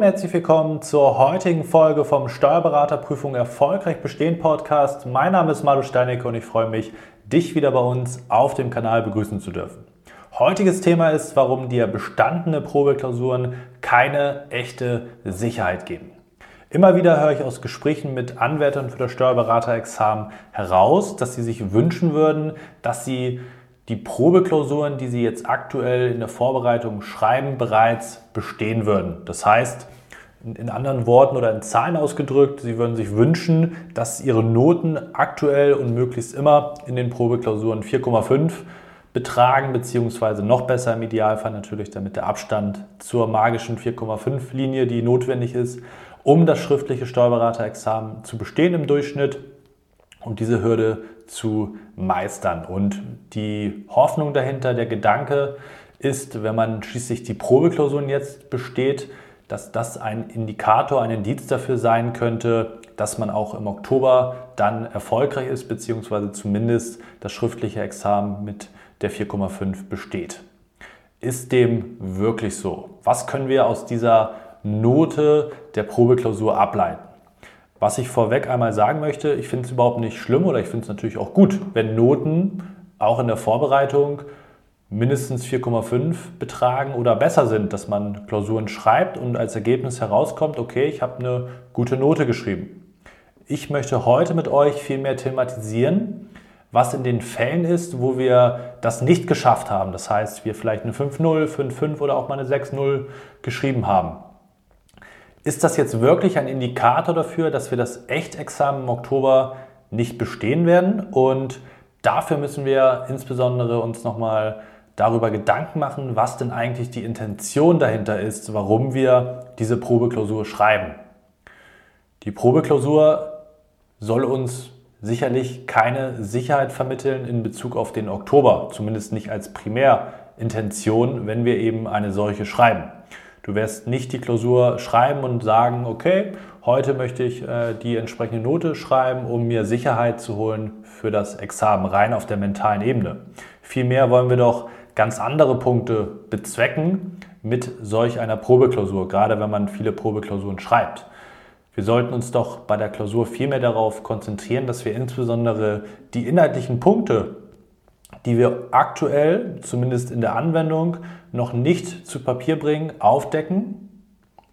Und herzlich willkommen zur heutigen Folge vom Steuerberaterprüfung erfolgreich bestehen Podcast. Mein Name ist Malu Steinicke und ich freue mich, dich wieder bei uns auf dem Kanal begrüßen zu dürfen. Heutiges Thema ist, warum dir bestandene Probeklausuren keine echte Sicherheit geben. Immer wieder höre ich aus Gesprächen mit Anwärtern für das Steuerberaterexamen heraus, dass sie sich wünschen würden, dass sie die Probeklausuren, die Sie jetzt aktuell in der Vorbereitung schreiben, bereits bestehen würden. Das heißt, in anderen Worten oder in Zahlen ausgedrückt, Sie würden sich wünschen, dass Ihre Noten aktuell und möglichst immer in den Probeklausuren 4,5 betragen, beziehungsweise noch besser im Idealfall natürlich, damit der Abstand zur magischen 4,5 Linie, die notwendig ist, um das schriftliche Steuerberaterexamen zu bestehen im Durchschnitt, um diese Hürde zu meistern. Und die Hoffnung dahinter, der Gedanke ist, wenn man schließlich die Probeklausuren jetzt besteht, dass das ein Indikator, ein Indiz dafür sein könnte, dass man auch im Oktober dann erfolgreich ist, beziehungsweise zumindest das schriftliche Examen mit der 4,5 besteht. Ist dem wirklich so? Was können wir aus dieser Note der Probeklausur ableiten? Was ich vorweg einmal sagen möchte, ich finde es überhaupt nicht schlimm oder ich finde es natürlich auch gut, wenn Noten auch in der Vorbereitung mindestens 4,5 betragen oder besser sind, dass man Klausuren schreibt und als Ergebnis herauskommt, okay, ich habe eine gute Note geschrieben. Ich möchte heute mit euch vielmehr thematisieren, was in den Fällen ist, wo wir das nicht geschafft haben. Das heißt, wir vielleicht eine 5-0, 5-5 oder auch mal eine 6-0 geschrieben haben. Ist das jetzt wirklich ein Indikator dafür, dass wir das Echtexamen im Oktober nicht bestehen werden? Und dafür müssen wir insbesondere uns nochmal darüber Gedanken machen, was denn eigentlich die Intention dahinter ist, warum wir diese Probeklausur schreiben. Die Probeklausur soll uns sicherlich keine Sicherheit vermitteln in Bezug auf den Oktober, zumindest nicht als Primärintention, wenn wir eben eine solche schreiben. Du wirst nicht die Klausur schreiben und sagen, okay, heute möchte ich äh, die entsprechende Note schreiben, um mir Sicherheit zu holen für das Examen, rein auf der mentalen Ebene. Vielmehr wollen wir doch ganz andere Punkte bezwecken mit solch einer Probeklausur, gerade wenn man viele Probeklausuren schreibt. Wir sollten uns doch bei der Klausur vielmehr darauf konzentrieren, dass wir insbesondere die inhaltlichen Punkte die wir aktuell, zumindest in der Anwendung, noch nicht zu Papier bringen, aufdecken,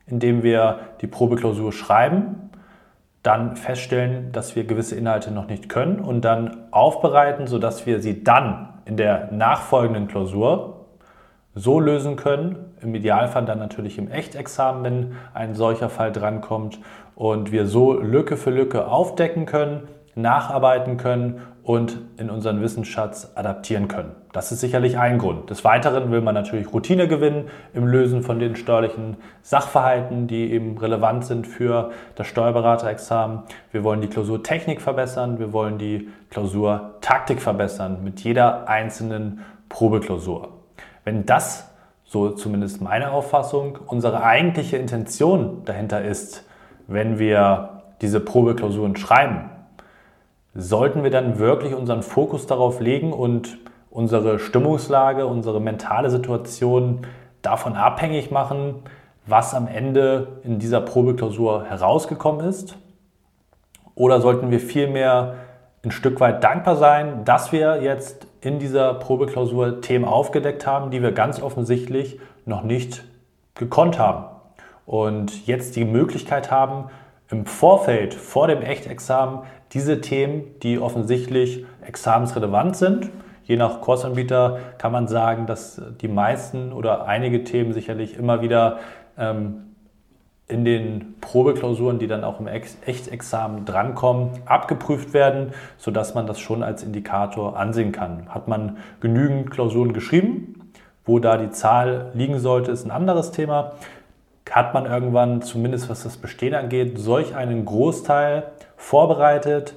indem wir die Probeklausur schreiben, dann feststellen, dass wir gewisse Inhalte noch nicht können und dann aufbereiten, sodass wir sie dann in der nachfolgenden Klausur so lösen können, im Idealfall dann natürlich im Echtexamen, wenn ein solcher Fall drankommt und wir so Lücke für Lücke aufdecken können, nacharbeiten können und in unseren Wissensschatz adaptieren können. Das ist sicherlich ein Grund. Des Weiteren will man natürlich Routine gewinnen im Lösen von den steuerlichen Sachverhalten, die eben relevant sind für das Steuerberaterexamen. Wir wollen die Klausurtechnik verbessern, wir wollen die Klausurtaktik verbessern mit jeder einzelnen Probeklausur. Wenn das, so zumindest meine Auffassung, unsere eigentliche Intention dahinter ist, wenn wir diese Probeklausuren schreiben, sollten wir dann wirklich unseren Fokus darauf legen und unsere Stimmungslage, unsere mentale Situation davon abhängig machen, was am Ende in dieser Probeklausur herausgekommen ist? Oder sollten wir vielmehr ein Stück weit dankbar sein, dass wir jetzt in dieser Probeklausur Themen aufgedeckt haben, die wir ganz offensichtlich noch nicht gekonnt haben und jetzt die Möglichkeit haben, im Vorfeld, vor dem Echtexamen, diese Themen, die offensichtlich examensrelevant sind. Je nach Kursanbieter kann man sagen, dass die meisten oder einige Themen sicherlich immer wieder ähm, in den Probeklausuren, die dann auch im Echtexamen drankommen, abgeprüft werden, sodass man das schon als Indikator ansehen kann. Hat man genügend Klausuren geschrieben, wo da die Zahl liegen sollte, ist ein anderes Thema hat man irgendwann, zumindest was das Bestehen angeht, solch einen Großteil vorbereitet,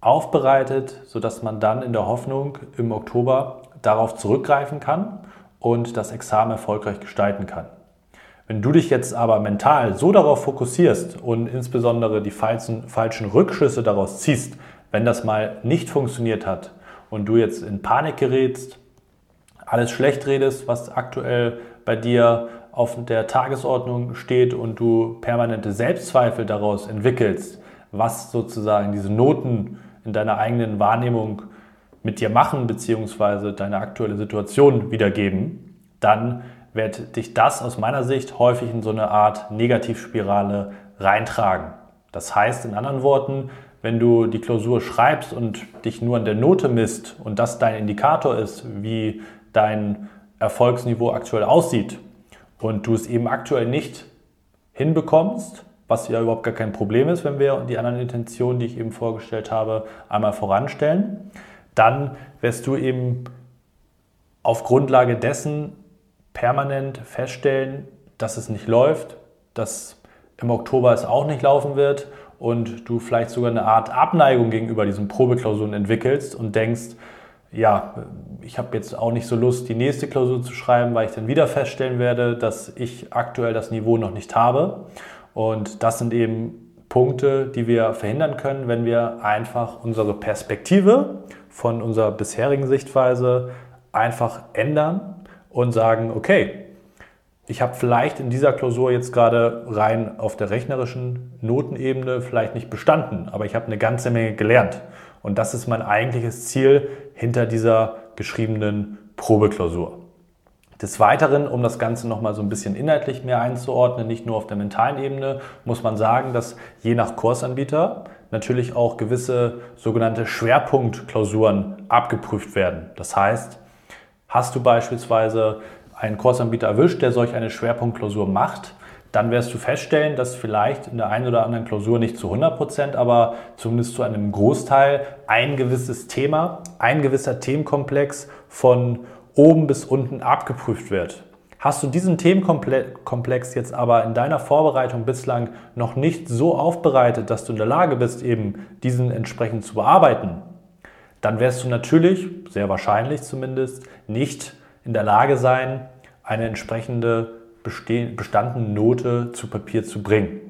aufbereitet, sodass man dann in der Hoffnung im Oktober darauf zurückgreifen kann und das Examen erfolgreich gestalten kann. Wenn du dich jetzt aber mental so darauf fokussierst und insbesondere die falschen, falschen Rückschlüsse daraus ziehst, wenn das mal nicht funktioniert hat und du jetzt in Panik gerätst, alles schlecht redest, was aktuell bei dir auf der Tagesordnung steht und du permanente Selbstzweifel daraus entwickelst, was sozusagen diese Noten in deiner eigenen Wahrnehmung mit dir machen bzw. deine aktuelle Situation wiedergeben, dann wird dich das aus meiner Sicht häufig in so eine Art Negativspirale reintragen. Das heißt in anderen Worten, wenn du die Klausur schreibst und dich nur an der Note misst und das dein Indikator ist, wie dein Erfolgsniveau aktuell aussieht und du es eben aktuell nicht hinbekommst, was ja überhaupt gar kein Problem ist, wenn wir die anderen Intentionen, die ich eben vorgestellt habe, einmal voranstellen, dann wirst du eben auf Grundlage dessen permanent feststellen, dass es nicht läuft, dass im Oktober es auch nicht laufen wird und du vielleicht sogar eine Art Abneigung gegenüber diesen Probeklausuren entwickelst und denkst, ja, ich habe jetzt auch nicht so Lust, die nächste Klausur zu schreiben, weil ich dann wieder feststellen werde, dass ich aktuell das Niveau noch nicht habe. Und das sind eben Punkte, die wir verhindern können, wenn wir einfach unsere Perspektive von unserer bisherigen Sichtweise einfach ändern und sagen, okay, ich habe vielleicht in dieser Klausur jetzt gerade rein auf der rechnerischen Notenebene vielleicht nicht bestanden, aber ich habe eine ganze Menge gelernt. Und das ist mein eigentliches Ziel hinter dieser geschriebenen Probeklausur. Des Weiteren, um das Ganze nochmal so ein bisschen inhaltlich mehr einzuordnen, nicht nur auf der mentalen Ebene, muss man sagen, dass je nach Kursanbieter natürlich auch gewisse sogenannte Schwerpunktklausuren abgeprüft werden. Das heißt, hast du beispielsweise einen Kursanbieter erwischt, der solch eine Schwerpunktklausur macht, dann wirst du feststellen, dass vielleicht in der einen oder anderen Klausur nicht zu 100 Prozent, aber zumindest zu einem Großteil ein gewisses Thema, ein gewisser Themenkomplex von oben bis unten abgeprüft wird. Hast du diesen Themenkomplex jetzt aber in deiner Vorbereitung bislang noch nicht so aufbereitet, dass du in der Lage bist, eben diesen entsprechend zu bearbeiten, dann wirst du natürlich, sehr wahrscheinlich zumindest, nicht in der Lage sein, eine entsprechende bestandene Note zu Papier zu bringen.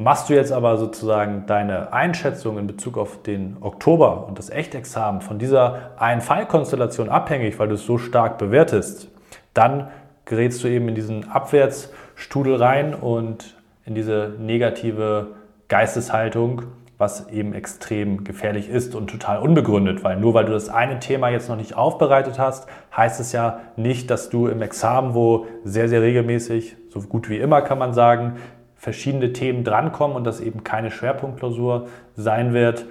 Machst du jetzt aber sozusagen deine Einschätzung in Bezug auf den Oktober und das Echtexamen von dieser einen Fallkonstellation abhängig, weil du es so stark bewertest, dann gerätst du eben in diesen Abwärtsstudel rein und in diese negative Geisteshaltung, was eben extrem gefährlich ist und total unbegründet, weil nur weil du das eine Thema jetzt noch nicht aufbereitet hast, heißt es ja nicht, dass du im Examen, wo sehr, sehr regelmäßig, so gut wie immer kann man sagen, verschiedene Themen drankommen und das eben keine Schwerpunktklausur sein wird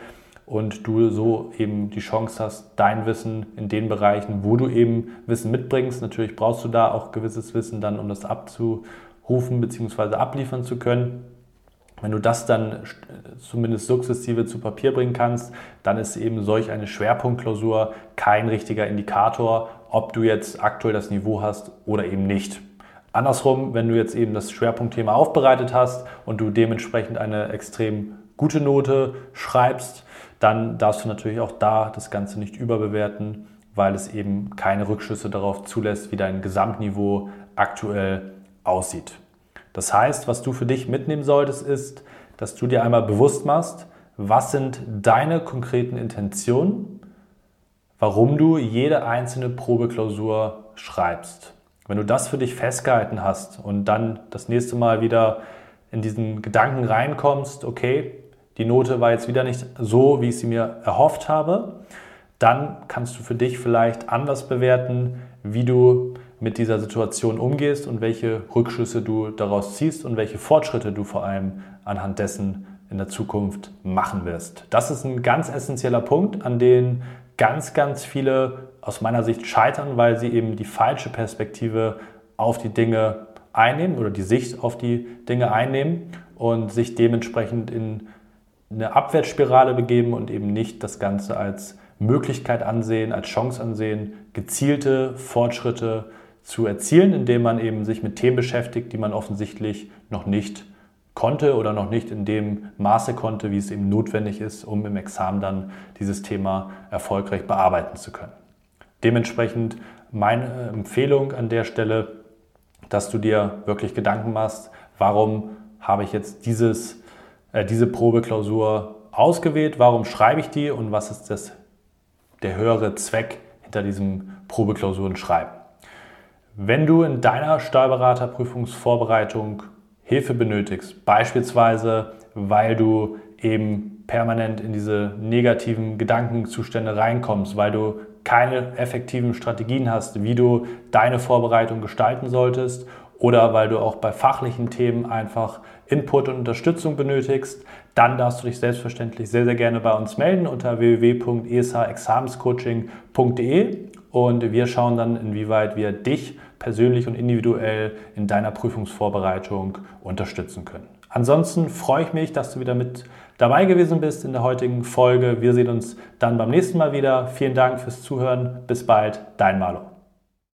und du so eben die Chance hast, dein Wissen in den Bereichen, wo du eben Wissen mitbringst, natürlich brauchst du da auch gewisses Wissen dann, um das abzurufen bzw. abliefern zu können wenn du das dann zumindest sukzessive zu Papier bringen kannst, dann ist eben solch eine Schwerpunktklausur kein richtiger Indikator, ob du jetzt aktuell das Niveau hast oder eben nicht. Andersrum, wenn du jetzt eben das Schwerpunktthema aufbereitet hast und du dementsprechend eine extrem gute Note schreibst, dann darfst du natürlich auch da das Ganze nicht überbewerten, weil es eben keine Rückschlüsse darauf zulässt, wie dein Gesamtniveau aktuell aussieht. Das heißt, was du für dich mitnehmen solltest, ist, dass du dir einmal bewusst machst, was sind deine konkreten Intentionen, warum du jede einzelne Probeklausur schreibst. Wenn du das für dich festgehalten hast und dann das nächste Mal wieder in diesen Gedanken reinkommst, okay, die Note war jetzt wieder nicht so, wie ich sie mir erhofft habe, dann kannst du für dich vielleicht anders bewerten, wie du mit dieser Situation umgehst und welche Rückschlüsse du daraus ziehst und welche Fortschritte du vor allem anhand dessen in der Zukunft machen wirst. Das ist ein ganz essentieller Punkt, an den ganz, ganz viele aus meiner Sicht scheitern, weil sie eben die falsche Perspektive auf die Dinge einnehmen oder die Sicht auf die Dinge einnehmen und sich dementsprechend in eine Abwärtsspirale begeben und eben nicht das Ganze als Möglichkeit ansehen, als Chance ansehen, gezielte Fortschritte zu erzielen, indem man eben sich mit Themen beschäftigt, die man offensichtlich noch nicht konnte oder noch nicht in dem Maße konnte, wie es eben notwendig ist, um im Examen dann dieses Thema erfolgreich bearbeiten zu können. Dementsprechend meine Empfehlung an der Stelle, dass du dir wirklich Gedanken machst, warum habe ich jetzt dieses, äh, diese Probeklausur ausgewählt, warum schreibe ich die und was ist das, der höhere Zweck hinter diesem Probeklausuren schreiben. Wenn du in deiner Steuerberaterprüfungsvorbereitung Hilfe benötigst, beispielsweise weil du eben permanent in diese negativen Gedankenzustände reinkommst, weil du keine effektiven Strategien hast, wie du deine Vorbereitung gestalten solltest oder weil du auch bei fachlichen Themen einfach Input und Unterstützung benötigst, dann darfst du dich selbstverständlich sehr, sehr gerne bei uns melden unter www.esaexamenscoaching.de und wir schauen dann, inwieweit wir dich persönlich und individuell in deiner Prüfungsvorbereitung unterstützen können. Ansonsten freue ich mich, dass du wieder mit dabei gewesen bist in der heutigen Folge. Wir sehen uns dann beim nächsten Mal wieder. Vielen Dank fürs Zuhören. Bis bald, dein Malo.